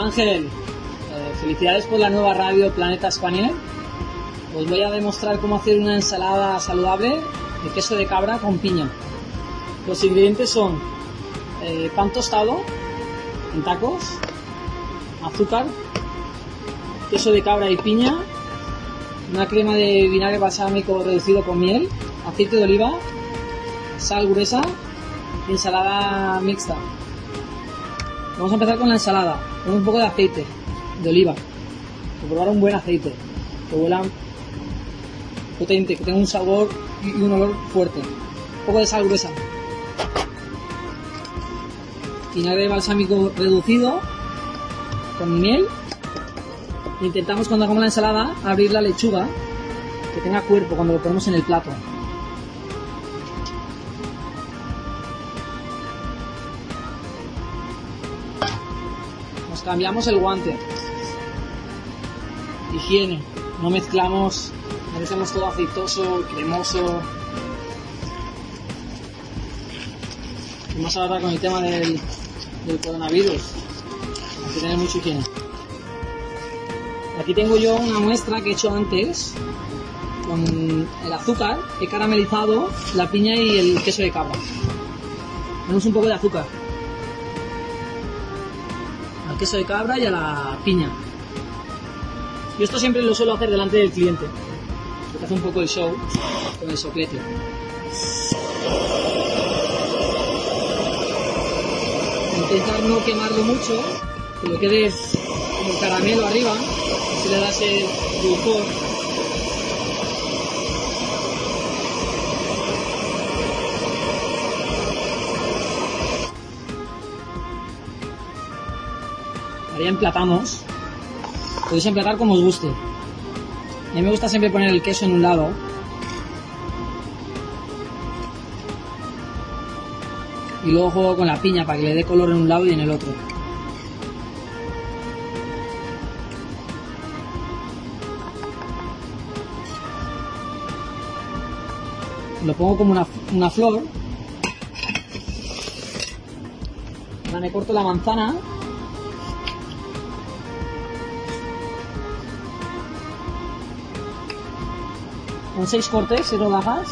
Ángel, eh, felicidades por la nueva radio Planeta Spaniel. Os voy a demostrar cómo hacer una ensalada saludable de queso de cabra con piña. Los ingredientes son eh, pan tostado en tacos, azúcar, queso de cabra y piña, una crema de vinagre balsámico reducido con miel, aceite de oliva, sal gruesa y ensalada mixta. Vamos a empezar con la ensalada, con un poco de aceite de oliva. Que probar un buen aceite, que huela potente, que tenga un sabor y un olor fuerte. Un poco de sal gruesa. Vinagre balsámico reducido con miel. Intentamos cuando hagamos la ensalada abrir la lechuga, que tenga cuerpo cuando lo ponemos en el plato. Nos cambiamos el guante. Higiene. No mezclamos, no dejemos todo aceitoso, cremoso. Y más ahora con el tema del, del coronavirus. Hay que tener mucha higiene. Aquí tengo yo una muestra que he hecho antes con el azúcar. He caramelizado la piña y el queso de cabra. Tenemos un poco de azúcar. Al queso de cabra y a la piña. Y esto siempre lo suelo hacer delante del cliente. Porque hace un poco el show con el soplete. Intentar no quemarlo mucho, que lo quede como caramelo arriba, así le das el dulzor. Ya emplatamos. Podéis emplatar como os guste. A mí me gusta siempre poner el queso en un lado. Y luego juego con la piña para que le dé color en un lado y en el otro. Lo pongo como una, una flor. Ahora me corto la manzana. Con seis cortes, seis rodajas.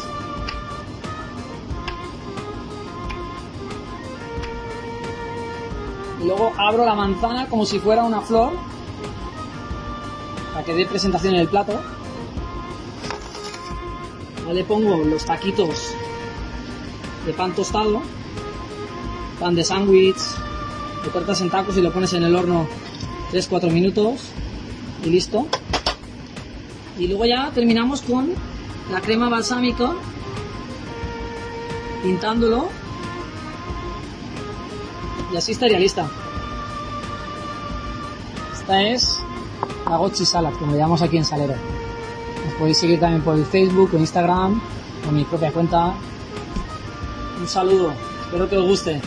Y luego abro la manzana como si fuera una flor. Para que dé presentación en el plato. Le pongo los taquitos de pan tostado, pan de sándwich, lo cortas en tacos y lo pones en el horno 3-4 minutos y listo. Y luego ya terminamos con la crema balsámica, pintándolo y así estaría lista. Esta es la Gochi Salad, como le llamamos aquí en Salero. Nos podéis seguir también por el Facebook o Instagram, o mi propia cuenta. Un saludo, espero que os guste.